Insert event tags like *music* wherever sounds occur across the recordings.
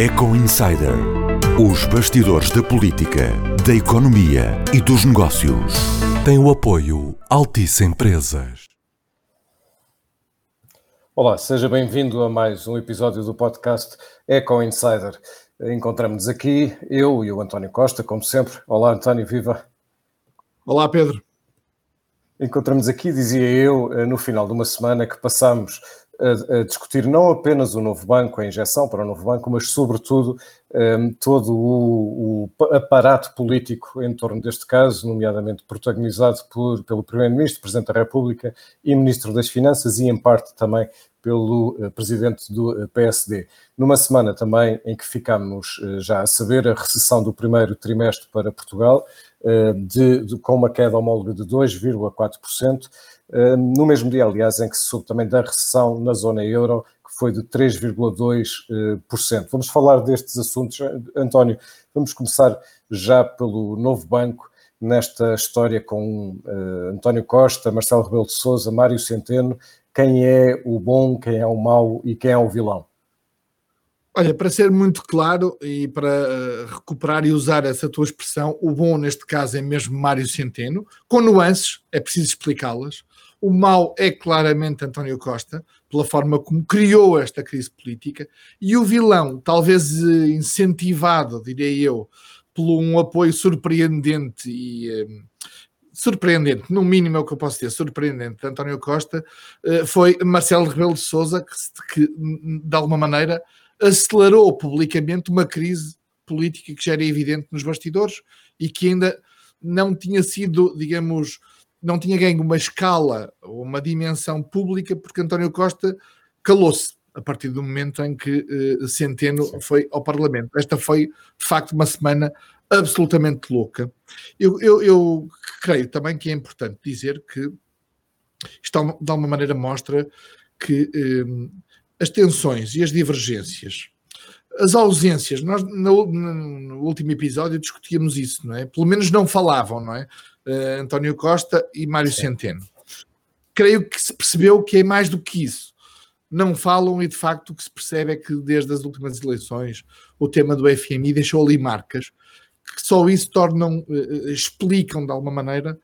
Eco Insider. Os bastidores da política, da economia e dos negócios. Tem o apoio Altice Empresas. Olá, seja bem-vindo a mais um episódio do podcast Eco Insider. Encontramos-nos aqui, eu e o António Costa, como sempre. Olá, António, viva! Olá, Pedro. Encontramos aqui, dizia eu, eh, no final de uma semana que passamos a, discutir não apenas o novo banco, a injeção para o novo banco, mas sobretudo um, todo o, o, aparato político em torno deste caso, nomeadamente protagonizado por, pelo Primeiro-Ministro, Presidente da República e Ministro das Finanças e, em parte, também pelo uh, Presidente do uh, eh, PSD. Numa semana também em que ficámos uh, já a saber a recessão do primeiro trimestre para Portugal, de, de, com uma queda homóloga de 2,4%, no mesmo dia, aliás, em que se soube também da recessão na zona euro, que foi de 3,2%. Vamos falar destes assuntos. António, vamos começar já pelo novo banco, nesta história com uh, António Costa, Marcelo Rebelo de Sousa, Mário Centeno, quem é o bom, quem é o mau e quem é o vilão? Olha, para ser muito claro e para eh, recuperar e usar essa tua expressão, o bom neste caso é mesmo Mário Centeno, com nuances, é preciso explicá-las. O mau é claramente António Costa, pela forma como criou esta crise política, e o vilão, talvez eh, incentivado, diria eu, por um apoio surpreendente e eh, surpreendente, no mínimo é o que eu posso dizer, surpreendente de António Costa, foi Marcelo Rebelo de Sousa, que, que de alguma maneira acelerou publicamente uma crise política que já era evidente nos bastidores e que ainda não tinha sido, digamos, não tinha ganho uma escala ou uma dimensão pública porque António Costa calou-se a partir do momento em que uh, Centeno foi ao Parlamento. Esta foi, de facto, uma semana absolutamente louca. Eu, eu, eu creio também que é importante dizer que isto, de alguma maneira, mostra que uh, as tensões e as divergências, as ausências, nós no, no, último episódio discutíamos isso, não é? Pelo menos não falavam, não é? Uh, António Costa e Mário Sim. Centeno. Creio que se percebeu que é mais do que isso. Não falam e de facto o que se percebe é que desde as últimas eleições o tema do FMI deixou ali marcas que só isso tornam, uh, explicam de alguma maneira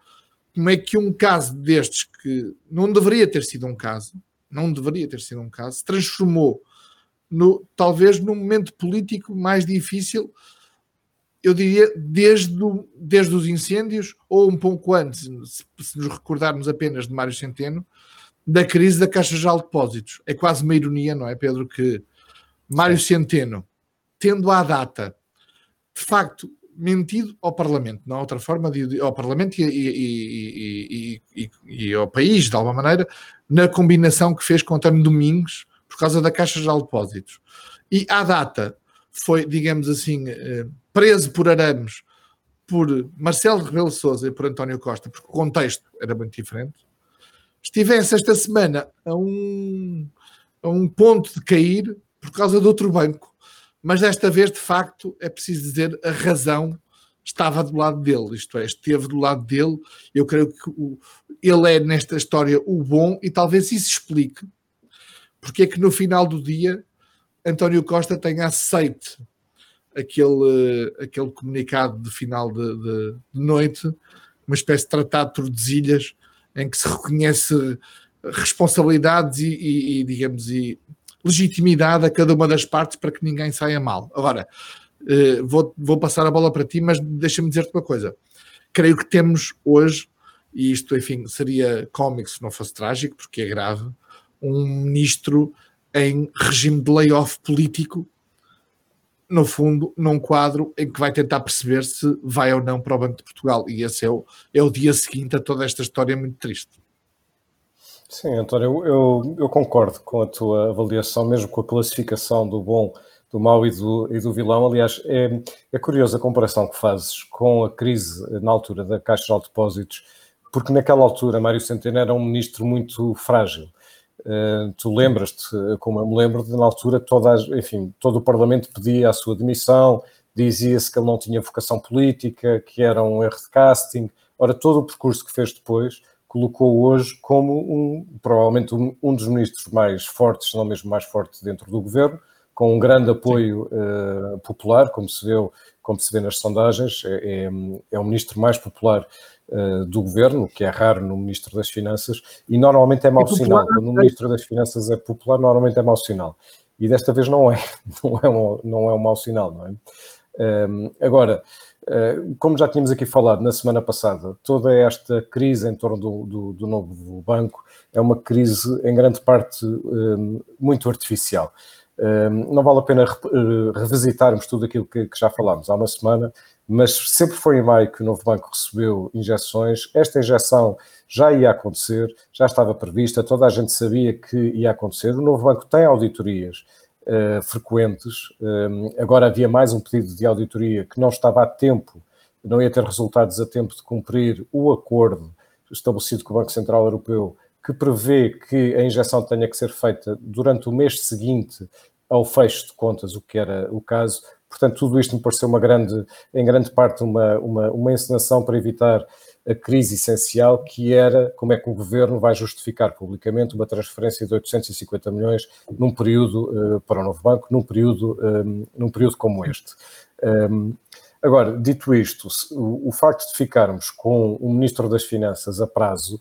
como é que um caso destes que não deveria ter sido um caso, não deveria ter sido um caso, se transformou no, talvez no momento político mais difícil, eu diria, desde, o, desde os incêndios, ou um pouco antes, se, se nos recordarmos apenas de Mário Centeno, da crise da Caixa de Depósitos. É quase uma ironia, não é, Pedro, que Mário Centeno, tendo à data, de facto, mentido ao Parlamento, não há outra forma de ao Parlamento e, e, e, e, ao país, de alguma maneira, na combinação que fez com António Domingos por causa da Caixa de Depósitos. E à data foi, digamos assim, eh, preso por arames por Marcelo Rebelo Sousa e por António Costa, porque o contexto era muito diferente. Estivesse esta semana a um, a um ponto de cair por causa de outro banco mas desta vez, de facto, é preciso dizer, a razão estava do lado dele, isto é, esteve do lado dele. Eu creio que o, ele é, nesta história, o bom e talvez isso explique porque é que no final do dia António Costa tenha aceite aquele, aquele comunicado de final de, de, de noite, uma espécie de tratado de Tordesilhas, em que se reconhece responsabilidades e, e, e digamos, e legitimidade a cada uma das partes para que ninguém saia mal. Agora, uh, vou, vou passar a bola para ti, mas deixa-me dizer-te uma coisa. Creio que temos hoje, e isto, enfim, seria cómico se não fosse trágico, porque é grave, um ministro em regime de layoff político, no fundo, num quadro em que vai tentar perceber se vai ou não para o Banco de Portugal. E esse é o, é o dia seguinte a toda esta história muito triste. Sim, António, eu, eu, concordo com a tua avaliação, mesmo com a classificação do bom, do mau e do, e do vilão. Aliás, é, é curiosa a comparação que fazes com a crise na altura da Caixa de Depósitos, porque naquela altura Mário Centeno era um ministro muito frágil. Uh, tu lembras-te, como eu me lembro, de na altura toda, enfim, todo o Parlamento pedia a sua demissão, dizia-se que ele não tinha vocação política, que era um erro de casting. Ora, todo o percurso que fez depois colocou hoje como um, provavelmente um, um, dos ministros mais fortes, se não mesmo mais forte dentro do governo, com um grande apoio uh, popular, como se, vê, como se vê nas sondagens, é, é, é o ministro mais popular uh, do governo, que é raro no ministro das Finanças, e normalmente é mau é sinal. Quando o ministro das Finanças é popular, normalmente é mau sinal. E desta vez não é, *laughs* não é um, não é um mau sinal, não é? Um, agora, uh, como já tínhamos aqui falado na semana passada, toda esta crise em torno do, do, do novo banco é uma crise, em grande parte, um, muito artificial não vale a pena eh, revisitarmos tudo aquilo que, que, já falámos há uma semana, mas sempre foi em maio que o novo banco recebeu injeções. Esta injeção já ia acontecer, já estava prevista, toda a gente sabia que ia acontecer. O novo banco tem auditorias uh, frequentes. Um, agora havia mais um pedido de auditoria que não estava a tempo, não ia ter resultados a tempo de cumprir o acordo estabelecido com o Banco Central Europeu que prevê que a injeção tenha que ser feita durante o mês seguinte ao fecho de contas, o que era o caso. Portanto, tudo isto me pareceu uma grande, em grande parte uma, uma, uma encenação para evitar a crise essencial, que era como é que o governo vai justificar publicamente uma transferência de 850 milhões num período uh, para o novo banco, num período, um, num período como este. Um, agora, dito isto, o, o, facto de ficarmos com o Ministro das Finanças a prazo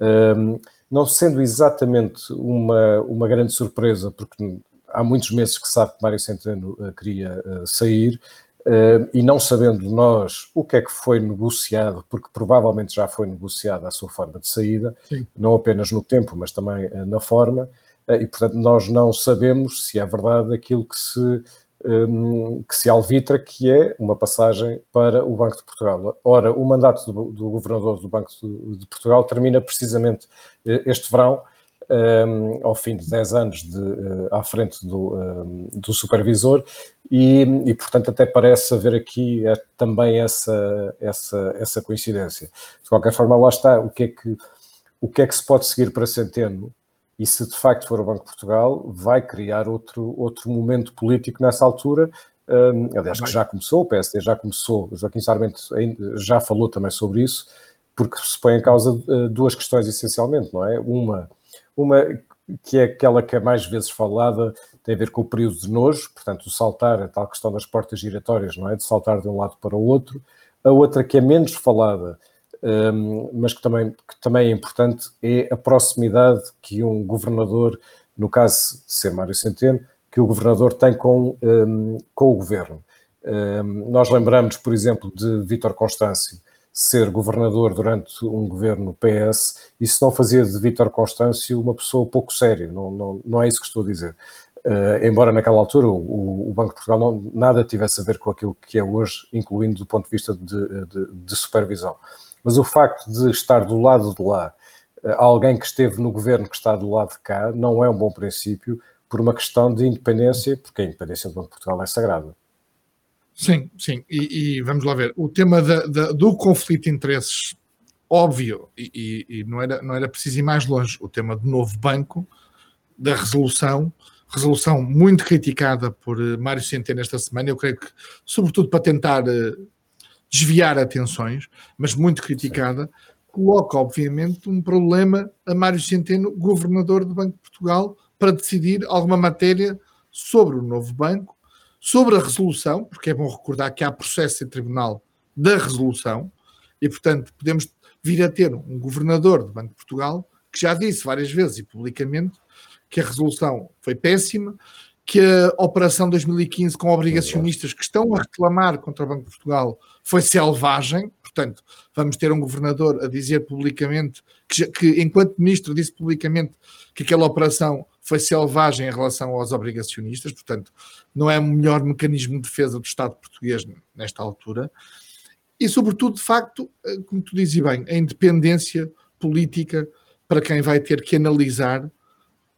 um, não sendo exatamente uma, uma grande surpresa, porque há muitos meses que sabe que Mário Centeno uh, queria uh, sair, uh, e não sabendo nós o que é que foi negociado, porque provavelmente já foi negociada a sua forma de saída, Sim. não apenas no tempo, mas também na forma, e portanto nós não sabemos se é verdade aquilo que se Hum, que se alvitra, que é uma passagem para o Banco de Portugal. Ora, o mandato do, do governador do Banco de, Portugal termina precisamente eh, este verão, um, ao fim de 10 anos de, uh, à frente do, um, do supervisor, e, e, portanto até parece haver aqui é, também essa, essa, essa coincidência. De qualquer forma, lá está, o que é que, o que, é que se pode seguir para Centeno? e se de facto for o Banco de Portugal, vai criar outro, outro momento político nessa altura. Um, aliás, que já começou, o PSD já começou, Joaquim Sarmento já falou também sobre isso, porque se põe em causa uh, duas questões essencialmente, não é? Uma, uma que é aquela que é mais vezes falada, tem a ver com o período de nojo, portanto, o saltar, a tal questão das portas giratórias, não é? De saltar de um lado para o outro. A outra que é menos falada, um, mas que também, que também é importante, é a proximidade que um governador, no caso de ser Mário Centeno, que o governador tem com, um, com o governo. Um, nós lembramos, por exemplo, de Vítor Constâncio ser governador durante um governo PS, isso não fazia de Vítor Constâncio uma pessoa pouco séria, não, não, não é isso que estou a dizer. Uh, embora naquela altura o, o, Banco de Portugal não, nada tivesse a ver com aquilo que é hoje, incluindo do ponto de vista de, de, de supervisão. Mas o facto de estar do lado de lá eh, alguém que esteve no governo que está do lado de cá não é um bom princípio por uma questão de independência, porque a independência do Banco de Portugal é sagrada. Sim, sim, e, e vamos lá ver. O tema da, da, do conflito de interesses, óbvio, e, e, não, era, não era preciso ir mais longe, o tema do novo banco, da resolução, resolução muito criticada por uh, Mário Centeno esta semana, eu creio que, sobretudo para tentar uh, desviar atenções, mas muito criticada, coloca, obviamente, um problema a Mário Centeno, governador do Banco de Portugal, para decidir alguma matéria sobre o novo banco, sobre a resolução, porque é bom recordar que há processo em tribunal da resolução, e, portanto, podemos vir a ter um governador do Banco de Portugal que já disse várias vezes e publicamente que a resolução foi péssima, que a Operação 2015 com obrigacionistas que estão a reclamar contra o Banco de Portugal foi selvagem, portanto, vamos ter um governador a dizer publicamente, que, que, enquanto ministro disse publicamente que aquela operação foi selvagem em relação aos obrigacionistas, portanto, não é o melhor mecanismo de defesa do Estado português nesta altura. E, sobretudo, de facto, eh, como tu dizes bem, a independência política para quem vai ter que analisar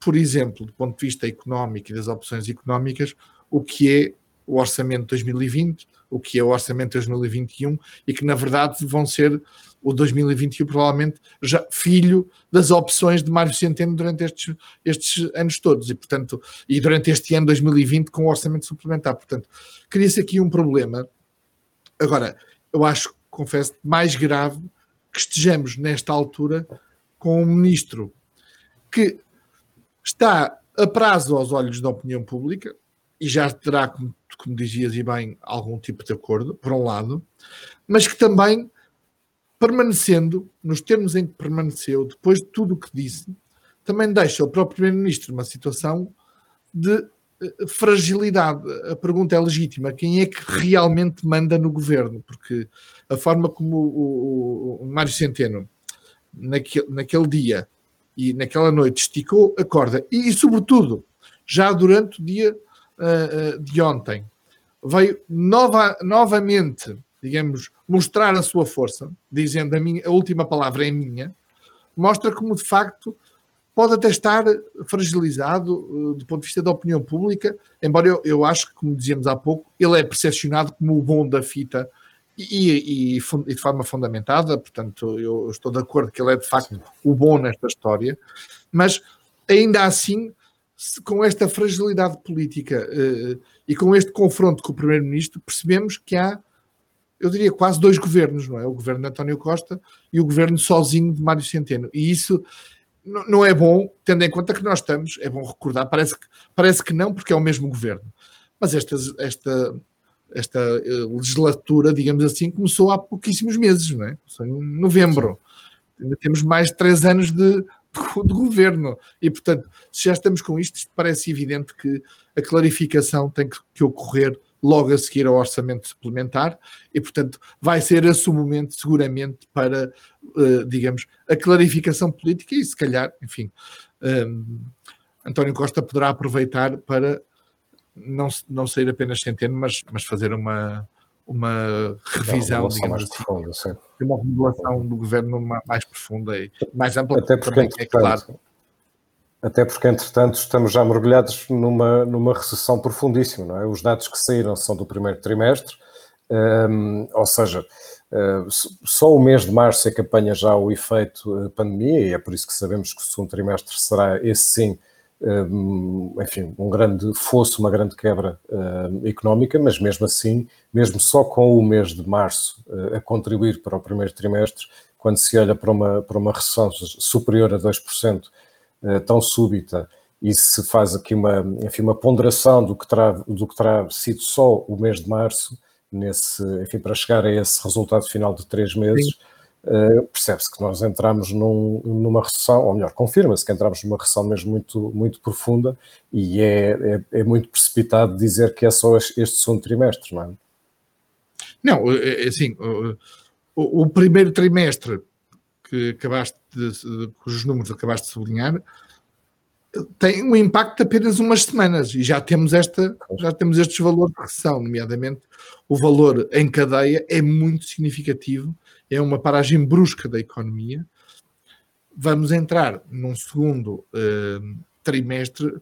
por exemplo, do ponto de vista económico e das opções económicas, o que é o orçamento de 2020, o que é o orçamento de 2021 e que na verdade vão ser o 2021 provavelmente já filho das opções de Mário Centeno durante estes, estes anos todos. E portanto e durante este ano 2020 com o orçamento suplementar, portanto cria-se aqui um problema. Agora eu acho, confesso, mais grave que estejamos nesta altura com um ministro que está a prazo aos olhos da opinião pública, e já terá, como, como dizias e bem, algum tipo de acordo, por um lado, mas que também, permanecendo, nos termos em que permaneceu, depois de tudo o que disse, também deixa o próprio Primeiro-Ministro numa situação de eh, fragilidade. A pergunta é legítima: quem é que realmente manda no governo? Porque a forma como o, o, o Mário Centeno, naquele, naquele dia e naquela noite, esticou a corda e, e sobretudo, já durante o dia uh, uh, de ontem, veio nova, novamente, digamos, mostrar a sua força, dizendo a, minha, a última palavra é minha, mostra como de facto pode até estar fragilizado uh, do ponto de vista da opinião pública, embora eu, eu acho que, como dizíamos há pouco, ele é percepcionado como o bom da fita e, e, e, de forma fundamentada, portanto, eu, estou de acordo que ele é de facto Sim. o bom nesta história, mas ainda assim, com esta fragilidade política uh, e com este confronto com o Primeiro-Ministro, percebemos que há, eu diria, quase dois governos, não é? O governo de António Costa e o governo sozinho de Mário Centeno. E isso não é bom, tendo em conta que nós estamos, é bom recordar, parece que, parece que não, porque é o mesmo governo. Mas esta, esta, esta eh, legislatura, digamos assim, começou há pouquíssimos meses, não é? Começou em novembro. Ainda temos mais de três anos de, de, *laughs* de, governo. E, portanto, se já estamos com isto, parece evidente que a clarificação tem que, que ocorrer logo a seguir ao orçamento suplementar e, portanto, vai ser esse o momento, seguramente, para, uh, digamos, a clarificação política e, se calhar, enfim, um, António Costa poderá aproveitar para não, não sair apenas centeno, mas, mas fazer uma, uma revisão, uma digamos assim, profunda, uma revelação do governo mais profunda e mais ampla, Até porque, é claro até porque, entretanto, estamos já mergulhados numa, numa recessão profundíssima, não é? Os dados que saíram são do primeiro trimestre, um, ou seja, uh, só o mês de março é que apanha já o efeito uh, pandemia, e é por isso que sabemos que o segundo trimestre será, esse sim, um, enfim, um grande fosso, uma grande quebra uh, económica, mas mesmo assim, mesmo só com o mês de março uh, a contribuir para o primeiro trimestre, quando se olha para uma, para uma recessão superior a 2%, eh, tão súbita e se faz aqui uma, enfim, uma ponderação do que, terá, do que terá sido só o mês de março, nesse, enfim, para chegar a esse resultado final de três meses, uh, percebe-se que nós entramos num, numa recessão, ou melhor, confirma-se que entramos numa recessão mesmo muito, muito profunda e é, é, é, muito precipitado dizer que é só este segundo trimestre, não é? Não, é assim, o, o primeiro trimestre que acabaste de, cujos números acabaste de sublinhar, tem um impacto de apenas umas semanas e já temos esta já temos estes valores de recessão, nomeadamente o valor em cadeia é muito significativo, é uma paragem brusca da economia. Vamos entrar num segundo uh, trimestre,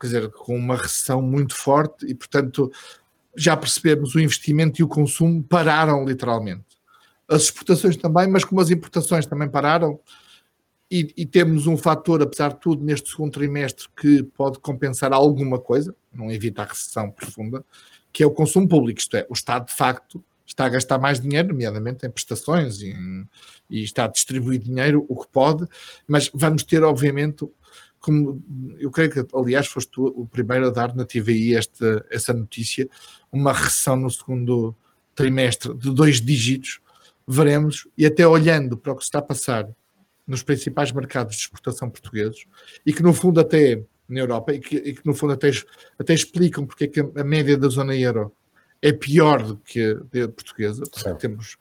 quer dizer, com uma recessão muito forte e, portanto, já percebemos o investimento e o consumo pararam literalmente as exportações também, mas como as importações também pararam, e, e, temos um fator, apesar de tudo, neste segundo trimestre que pode compensar alguma coisa, não evita a recessão profunda, que é o consumo público, isto é, o Estado de facto está a gastar mais dinheiro, nomeadamente em prestações e, e está a distribuir dinheiro, o que pode, mas vamos ter, obviamente, como eu creio que, aliás, foste tu o primeiro a dar na TVI esta, essa notícia, uma recessão no segundo trimestre de dois dígitos, veremos, e até olhando para o que está a passar nos principais mercados de exportação portugueses, e que no fundo até na Europa, e que, e que no fundo até, até explicam porque é que a, média da zona euro é pior do que a, portuguesa, porque temos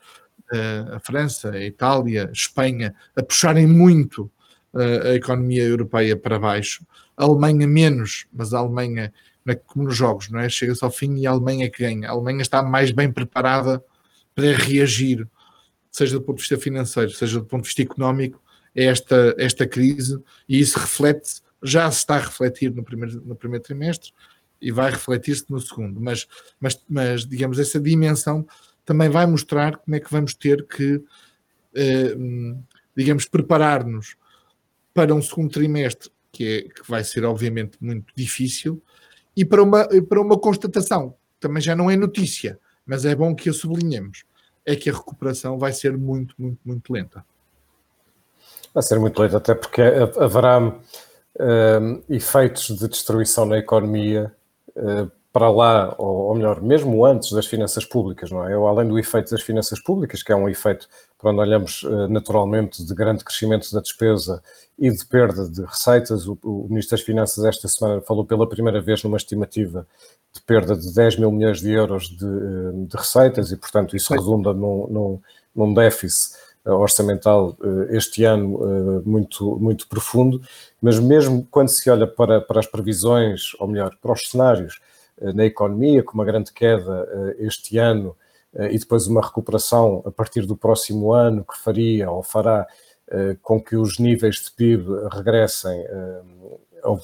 uh, a França, a Itália, a Espanha a puxarem muito uh, a economia europeia para baixo, a Alemanha menos, mas a Alemanha, é como nos jogos, não é? Chega-se ao fim e a Alemanha é que ganha. A Alemanha está mais bem preparada para reagir seja do ponto de vista financeiro, seja do ponto de vista económico, é esta, esta crise e isso reflete, já se está a refletir no primeiro, no primeiro trimestre e vai refletir-se no segundo, mas, mas, mas digamos, essa dimensão também vai mostrar como é que vamos ter que, eh, digamos, preparar-nos para um segundo trimestre que, é, que vai ser obviamente muito difícil e para uma, para uma constatação, também já não é notícia, mas é bom que a sublinhemos é que a recuperação vai ser muito, muito, muito lenta. Vai ser muito lenta, até porque haverá um, efeitos de destruição na economia para lá, ou, melhor, mesmo antes das finanças públicas, não é? Ou além do efeito das finanças públicas, que é um efeito, onde olhamos naturalmente, de grande crescimento da despesa e de perda de receitas. O, o Ministro das Finanças esta semana falou pela primeira vez numa estimativa de perda de 10 mil milhões de euros de, de receitas e, portanto, isso redunda num, num, num déficit orçamental este ano muito, muito profundo, mas mesmo quando se olha para, para as previsões, ou melhor, para os cenários na economia, com uma grande queda este ano e depois uma recuperação a partir do próximo ano que faria ou fará com que os níveis de PIB regressem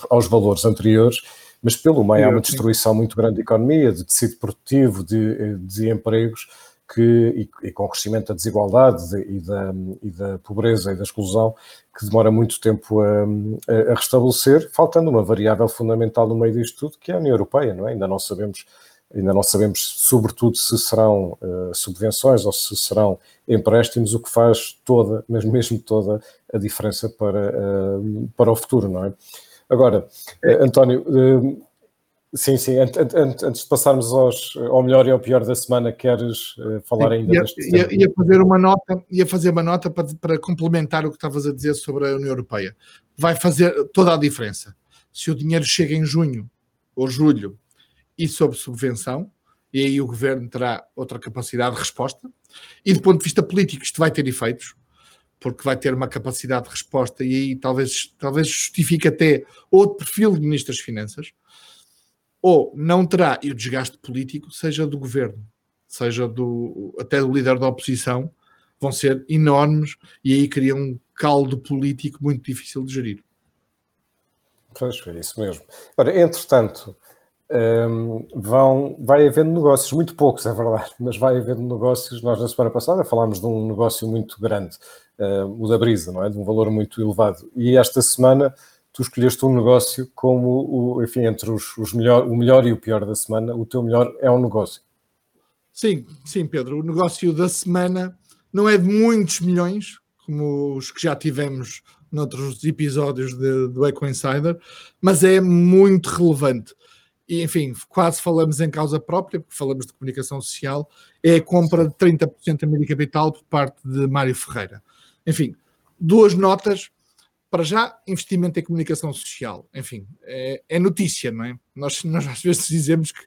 aos valores anteriores, mas pelo meio há uma destruição muito grande da economia, de tecido produtivo, de, de empregos, que, e, e, com o crescimento da desigualdade e da, e da, pobreza e da exclusão, que demora muito tempo a, a, restabelecer, faltando uma variável fundamental no meio disto tudo, que é a União Europeia, não é? Ainda não sabemos, ainda não sabemos sobretudo se serão uh, subvenções ou se serão empréstimos, o que faz toda, mas mesmo toda, a diferença para, uh, para o futuro, não é? Agora, uh, António, Sim, sim. Antes de passarmos aos, ao melhor e ao pior da semana, queres falar ainda ia, deste ia, ia, fazer uma nota, ia fazer uma nota para, para complementar o que estavas a dizer sobre a União Europeia. Vai fazer toda a diferença. Se o dinheiro chega em junho ou julho e sob subvenção, e aí o governo terá outra capacidade de resposta. E do ponto de vista político, isto vai ter efeitos, porque vai ter uma capacidade de resposta e aí talvez, talvez justifique até outro perfil de ministro das Finanças ou não terá, e o desgaste político, seja do governo, seja do, até do líder da oposição, vão ser enormes e aí cria um caldo político muito difícil de gerir. Pois, é isso mesmo. Ora, entretanto, um, vão, vai havendo negócios, muito poucos, é verdade, mas vai havendo negócios. Nós, na semana passada, falámos de um negócio muito grande, uh, o da Brisa, não é? De um valor muito elevado. E esta semana tu escolheste um negócio como, o, enfim, entre os, os melhor, o melhor e o pior da semana, o teu melhor é um negócio. Sim, sim, Pedro. O negócio da semana não é de muitos milhões, como os que já tivemos noutros episódios de, do Eco Insider, mas é muito relevante. E, enfim, quase falamos em causa própria, porque falamos de comunicação social, é a compra de 30% da mídia capital por parte de Mário Ferreira. Enfim, duas notas para já, investimento em comunicação social, enfim, é, é, notícia, não é? Nós, nós às vezes dizemos que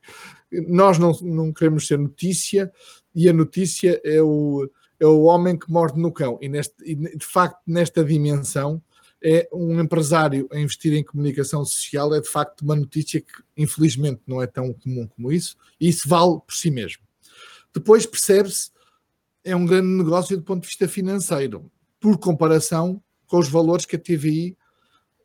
nós não, não queremos ser notícia e a notícia é o, é o homem que morde no cão. E, neste, e de facto, nesta dimensão, é um empresário a investir em comunicação social é de facto uma notícia que infelizmente não é tão comum como isso, e isso vale por si mesmo. Depois percebe-se, é um grande negócio do ponto de vista financeiro. Por comparação, com os valores que a TVI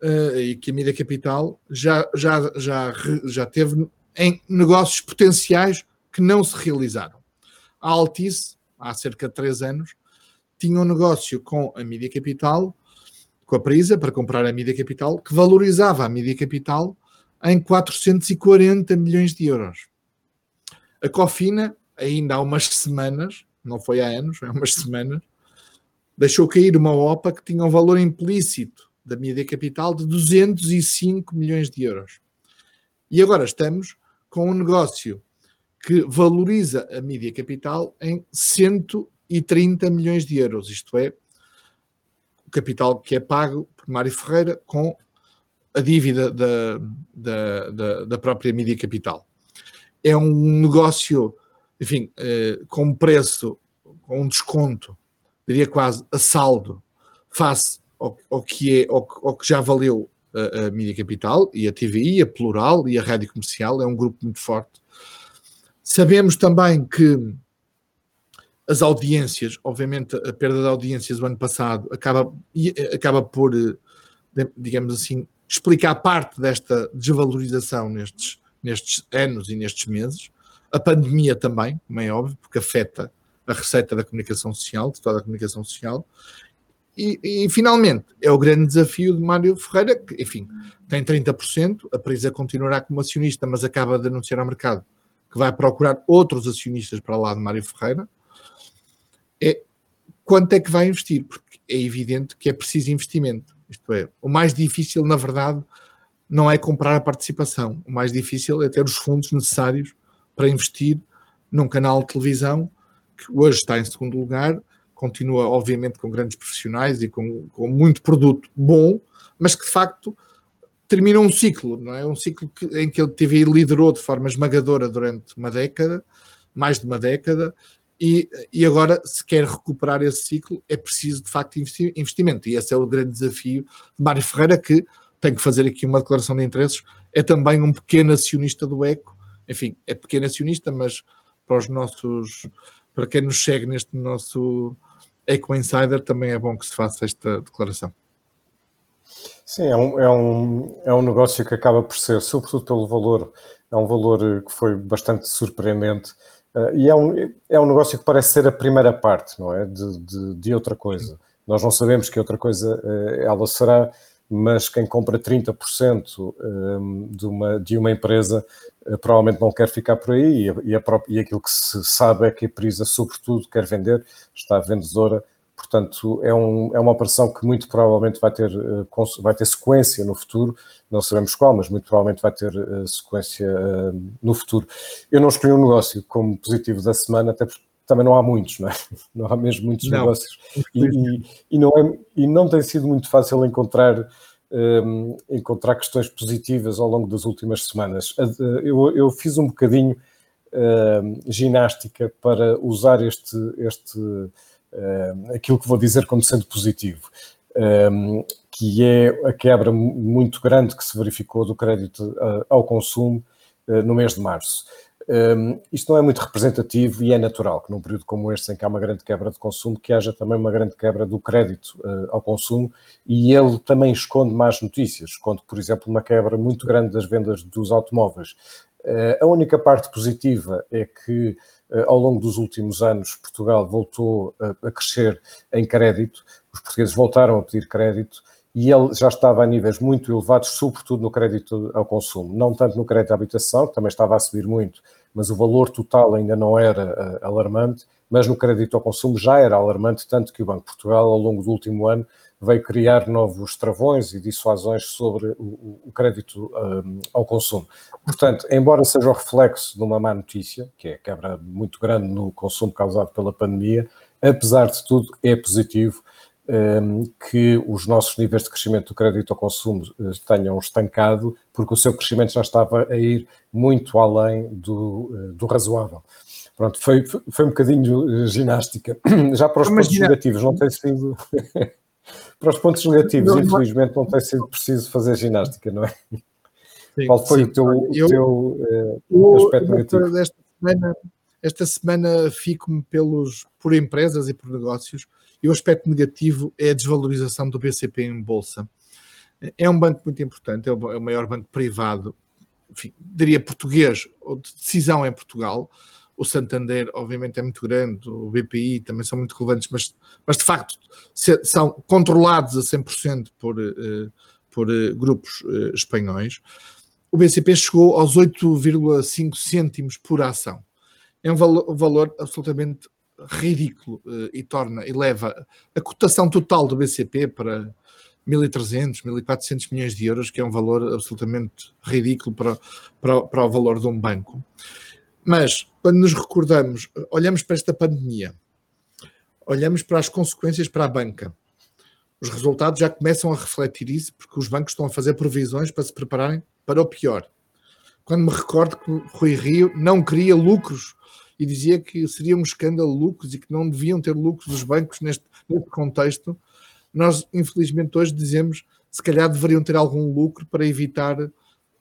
uh, eh, e que a Mídia Capital já, já, já, já teve em negócios potenciais que não se realizaram. A Altice, há cerca de três anos, tinha um negócio com a Mídia Capital, com a Prisa, para comprar a Mídia Capital, que valorizava a Mídia Capital em 440 milhões de euros. A Cofina, ainda há umas semanas, não foi há anos, há umas semanas, deixou cair uma OPA que tinha um valor implícito da mídia capital de 205 milhões de euros. E agora estamos com um negócio que valoriza a mídia capital em 130 milhões de euros, isto é, capital que é pago por Mário Ferreira com a dívida da, da, da, da própria mídia capital. É um negócio, enfim, eh, com preço, com um desconto diria quase, a saldo face ao, ao que, é, ao, ao, que já valeu a, a Mídia Capital e a TVI, a Plural e a Rádio Comercial, é um grupo muito forte. Sabemos também que as audiências, obviamente a perda de audiências do ano passado acaba, acaba por, digamos assim, explicar parte desta desvalorização nestes, nestes anos e nestes meses. A pandemia também, como é óbvio, porque afeta a receita da comunicação social, de toda a comunicação social. E, e, finalmente, é o grande desafio de Mário Ferreira, que, enfim, tem 30%, a Prisa continuará como acionista, mas acaba de anunciar ao mercado que vai procurar outros acionistas para lá de Mário Ferreira. É quanto é que vai investir? Porque é evidente que é preciso investimento. Isto é, o mais difícil, na verdade, não é comprar a participação. O mais difícil é ter os fundos necessários para investir num canal de televisão que hoje está em segundo lugar, continua, obviamente, com grandes profissionais e com, com muito produto bom, mas que de facto termina um ciclo, não é? Um ciclo que, em que ele TV liderou de forma esmagadora durante uma década, mais de uma década, e, e agora, se quer recuperar esse ciclo, é preciso de facto investimento. E esse é o grande desafio de Mário Ferreira, que tem que fazer aqui uma declaração de interesses, é também um pequeno acionista do ECO, enfim, é pequeno acionista, mas para os nossos, para quem nos segue neste nosso Eco Insider, também é bom que se faça esta declaração. Sim, é um, é, um, é um negócio que acaba por ser, sobretudo pelo valor, é um valor que foi bastante surpreendente e é um, é um negócio que parece ser a primeira parte, não é? De, de, de outra coisa. Nós não sabemos que outra coisa uh, ela será, mas quem compra 30% um, de uma, de uma empresa uh, provavelmente não quer ficar por aí e, e, a própria, e aquilo que se sabe é que a empresa, sobretudo, quer vender, está vendedora Portanto, é, um, é uma operação que muito provavelmente vai ter, uh, vai ter sequência no futuro, não sabemos qual, mas muito provavelmente vai ter uh, sequência uh, no futuro. Eu não escolhi um negócio como positivo da semana, até porque também não há muitos, não é? *laughs* Não há mesmo muitos não. negócios. E, e, e, não é, e não tem sido muito fácil encontrar, um, encontrar questões positivas ao longo das últimas semanas. Eu, eu fiz um bocadinho hum, ginástica para usar este. este aquilo que vou dizer como sendo positivo, um, que é a quebra muito grande que se verificou do crédito uh, ao consumo uh, no mês de março. Um, isto não é muito representativo e é natural que num período como este, em que há uma grande quebra de consumo, que haja também uma grande quebra do crédito uh, ao consumo e ele também esconde más notícias. Esconde, por exemplo, uma quebra muito grande das vendas dos automóveis. Uh, a única parte positiva é que eh, ao longo dos últimos anos, Portugal voltou a, crescer em crédito, os portugueses voltaram a pedir crédito e ele já estava a níveis muito elevados, sobretudo no crédito ao consumo. Não tanto no crédito à habitação, que também estava a subir muito, mas o valor total ainda não era uh, alarmante, mas no crédito ao consumo já era alarmante, tanto que o Banco de Portugal, ao longo do último ano, veio criar novos travões e dissuasões sobre o, o crédito um, ao consumo. Portanto, embora seja o reflexo de uma má notícia, que é a quebra muito grande no consumo causado pela pandemia, apesar de tudo, é positivo um, que os nossos níveis de crescimento do crédito ao consumo uh, tenham estancado, porque o seu crescimento já estava a ir muito além do, uh, do razoável. Pronto, foi, foi um bocadinho uh, ginástica. *clears throat* Já para os pontos negativos não tem sido. *laughs* Para os pontos negativos, não, infelizmente, não tem sido preciso fazer ginástica, não é? Sim, Qual foi sim. o teu, eu, teu uh, aspecto negativo? Desta semana, esta semana fico-me pelos, por empresas e por negócios, e o aspecto negativo é a desvalorização do BCP em bolsa. É um banco muito importante, é o é maior banco privado, enfim, diria português, ou de decisão em Portugal, o Santander, obviamente, é muito grande, o BPI também são muito relevantes, mas, mas de facto são controlados a 100% por, por uh, grupos uh, espanhóis. O BCP chegou aos 8,5 cêntimos por ação. É um valor, um valor absolutamente ridículo e torna e leva a cotação total do BCP para 1.300, 1.400 milhões de euros, que é um valor absolutamente ridículo para, para, para o valor de um banco. Mas, quando nos recordamos, olhamos para esta pandemia, olhamos para as consequências para a banca, os resultados já começam a refletir isso, porque os bancos estão a fazer provisões para se prepararem para o pior. Quando me recordo que Rui Rio não queria lucros e dizia que seria um escândalo lucros e que não deviam ter lucros os bancos neste, contexto, nós, infelizmente, hoje dizemos se calhar deveriam ter algum lucro para evitar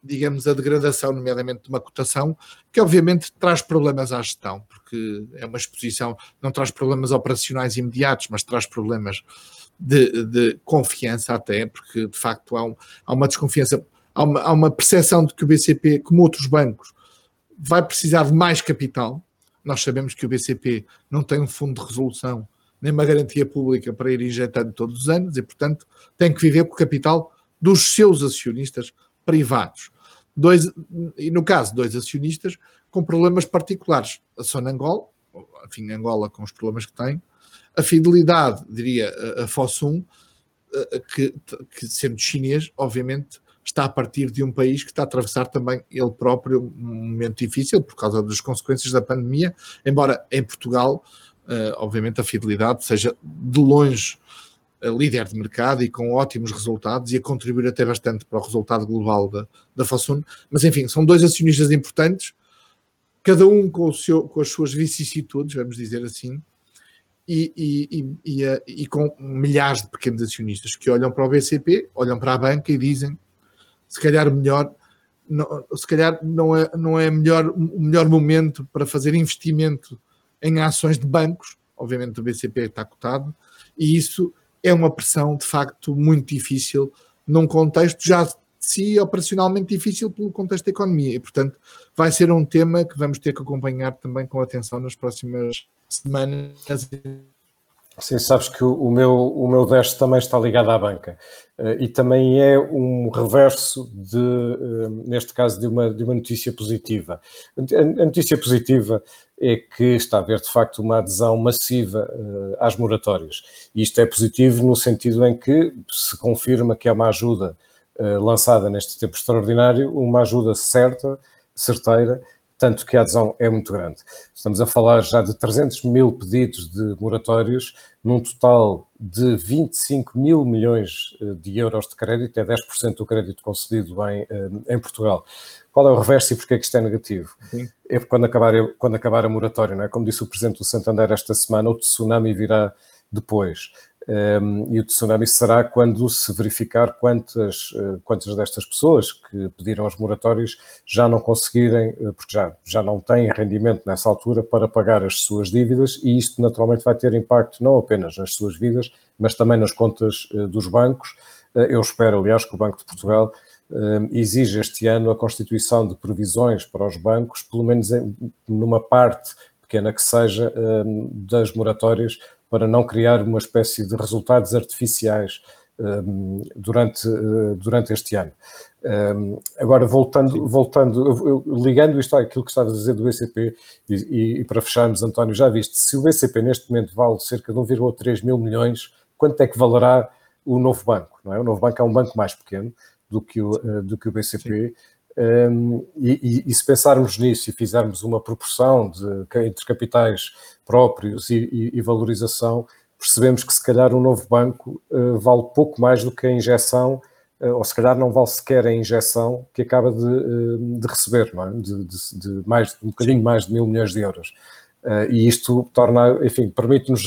digamos, a degradação, nomeadamente de uma cotação, que obviamente traz problemas à gestão, porque é uma exposição, não traz problemas operacionais imediatos, mas traz problemas de, de confiança até, porque de facto há, um, há uma desconfiança, há uma, há uma percepção de que o BCP, como outros bancos, vai precisar de mais capital. Nós sabemos que o BCP não tem um fundo de resolução nem uma garantia pública para ir injetando todos os anos e, portanto, tem que viver com o capital dos seus acionistas privados. Dois, e no caso, dois acionistas com problemas particulares. A Sonangol, enfim, Angola com os problemas que tem, a Fidelidade, diria, a Fossum, que, que sendo chinês, obviamente está a partir de um país que está a atravessar também ele próprio um momento difícil por causa das consequências da pandemia, embora em Portugal, uh, obviamente, a fidelidade seja de longe líder de mercado e com ótimos resultados e a contribuir até bastante para o resultado global da, da Fasun. Mas enfim, são dois acionistas importantes, cada um com, o seu, com as suas vicissitudes, vamos dizer assim, e, e, e, e, com milhares de pequenos acionistas que olham para o BCP, olham para a banca e dizem se calhar melhor não, se calhar não é, não é melhor, o melhor momento para fazer investimento em ações de bancos, obviamente o BCP está cotado, e isso é uma pressão de facto muito difícil num contexto já de si operacionalmente difícil pelo contexto da economia. E portanto vai ser um tema que vamos ter que acompanhar também com atenção nas próximas semanas Sim, sabes que o meu, o meu Dash também está ligado à banca uh, e também é um reverso de, uh, neste caso, de uma, de uma notícia positiva. A, notícia positiva é que está a haver, de facto, uma adesão massiva uh, às moratórias. E isto é positivo no sentido em que se confirma que é uma ajuda lançada neste tempo extraordinário, uma ajuda certa, certeira, tanto que a adesão é muito grande. Estamos a falar já de 300 mil pedidos de moratórios, num total de 25 mil milhões eh, de euros de crédito, é 10% do crédito concedido em, eh, em Portugal. Qual é o reverso e porquê é que isto é negativo? Sim. É quando acabar, quando acabar a moratória, não é? Como disse o Presidente do Santander esta semana, o tsunami virá depois. Um, e o tsunami será quando se verificar quantas, uh, quantas destas pessoas que pediram as moratórias já não conseguirem, uh, porque já, já não têm rendimento nessa altura para pagar as suas dívidas, e isto naturalmente vai ter impacto não apenas nas suas vidas, mas também nas contas uh, dos bancos. eu espero, aliás, que o Banco de Portugal exige este ano a constituição de previsões para os bancos, pelo menos numa parte pequena que seja das moratórias para não criar uma espécie de resultados artificiais um, durante, uh, durante este ano. Um, agora, voltando, voltando, ligando isto àquilo que estavas a dizer do BCP, e, e, para fecharmos, António, já viste, se o BCP neste momento vale cerca de 1,3 mil milhões, quanto é que valerá o novo banco? Não é? O novo banco é um banco mais pequeno do que o, uh, do que o BCP. Sim. Um, e, e, se pensarmos nisso e fizermos uma proporção de, entre capitais próprios e, e, valorização, percebemos que se calhar um novo banco uh, vale pouco mais do que a injeção, uh, ou se calhar não vale sequer a injeção que acaba de, uh, de receber, é? de, de, de, mais, um bocadinho mais de mil milhões de euros. e isto torna, enfim, permite-nos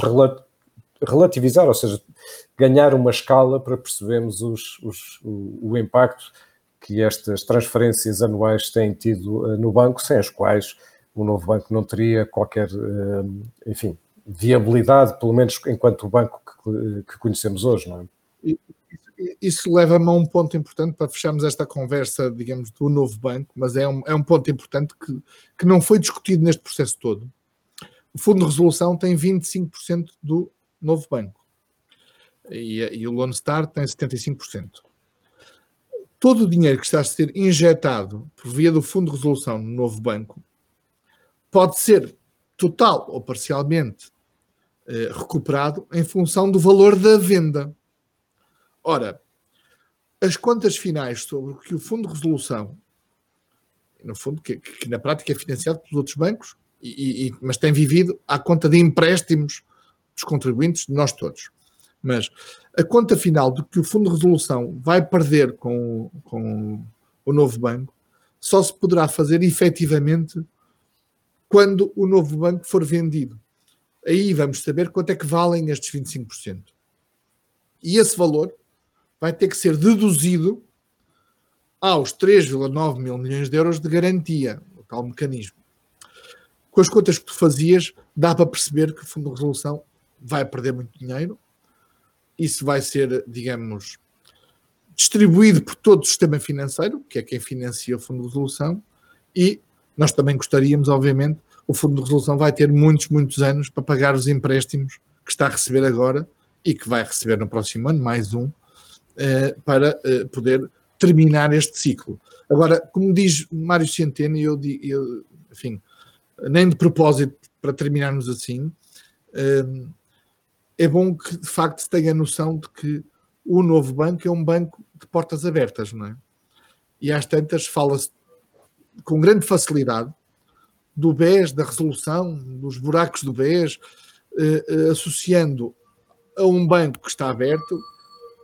relativizar, ou seja, ganhar uma escala para percebermos os, os, o, o impacto que estas transferências anuais têm tido uh, no banco, sem as quais o novo banco não teria qualquer, uh, enfim, viabilidade, pelo menos enquanto o banco que, que conhecemos hoje, não é? Isso leva-me a um ponto importante para fecharmos esta conversa, digamos, do novo banco, mas é um, é um ponto importante que, que não foi discutido neste processo todo. O Fundo de Resolução tem 25% do novo banco e, e o Lone Star tem 75% todo o dinheiro que está a ser injetado por via do Fundo de Resolução no novo banco pode ser total ou parcialmente eh, recuperado em função do valor da venda. Ora, as contas finais sobre o que o Fundo de Resolução, no fundo, que, que na prática é financiado pelos outros bancos, e, e, mas tem vivido à conta de empréstimos dos contribuintes, de nós todos. Mas a conta final do que o Fundo de Resolução vai perder com, com o novo banco só se poderá fazer efetivamente quando o novo banco for vendido. Aí vamos saber quanto é que valem estes 25%. E esse valor vai ter que ser deduzido aos 3,9 mil milhões de euros de garantia, o tal mecanismo. Com as contas que tu fazias, dá para perceber que o Fundo de Resolução vai perder muito dinheiro isso vai ser, digamos, distribuído por todo o sistema financeiro, que é quem financia o Fundo de Resolução, e nós também gostaríamos, obviamente, o Fundo de Resolução vai ter muitos, muitos anos para pagar os empréstimos que está a receber agora e que vai receber no próximo ano, mais um, eh, para eh, poder terminar este ciclo. Agora, como diz Mário Centeno, eu, eu enfim, nem de propósito para terminarmos assim, eh, é bom que de facto se tenha a noção de que o novo banco é um banco de portas abertas, não é? e às tantas fala-se com grande facilidade do BES, da resolução, dos buracos do BES, eh, eh, associando a um banco que está aberto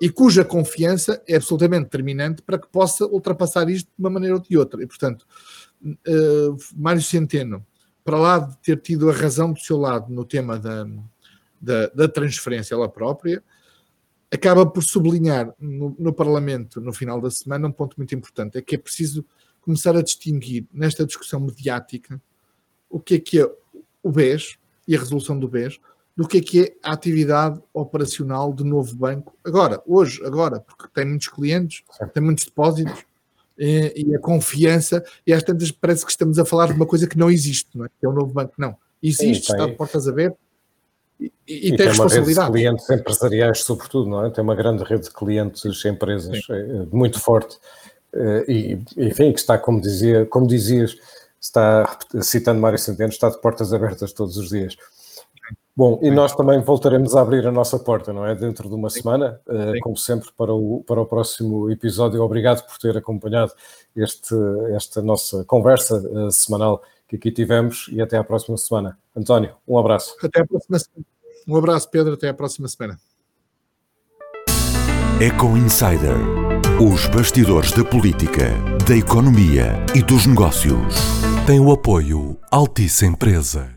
e cuja confiança é absolutamente determinante para que possa ultrapassar isto de uma maneira ou de outra. E, portanto, uh, Mário Centeno, para lá de ter tido a razão do seu lado no tema da, da, da transferência ela própria, acaba por sublinhar no, no, Parlamento, no final da semana, um ponto muito importante: é que é preciso começar a distinguir nesta discussão mediática o que é que é o BES e a resolução do BES do que é que é a atividade operacional do novo banco agora, hoje, agora, porque tem muitos clientes, tem muitos depósitos e, e, a confiança, e às tantas parece que estamos a falar de uma coisa que não existe, não é? Que é o novo banco, não. Existe, Sim, está de portas abertas e, e, e tem, responsabilidade. Uma rede de clientes empresariais, sobretudo, não é? Tem uma grande rede de clientes, empresas Sim. Eh, muito forte eh, e, enfim, que está, como, dizia, como dizias, está, citando Mário Centeno, está de portas abertas todos os dias. Bom, e nós também voltaremos a abrir a nossa porta, não é? Dentro de uma semana, uh, como sempre, para o, para o próximo episódio. Obrigado por ter acompanhado este, esta nossa conversa uh, semanal que aqui tivemos e até à próxima semana. António, um abraço. Até à próxima semana. Um abraço, Pedro, até à próxima semana. Eco Insider. Os bastidores da política, da economia e dos negócios. Tem o apoio Altice Empresa.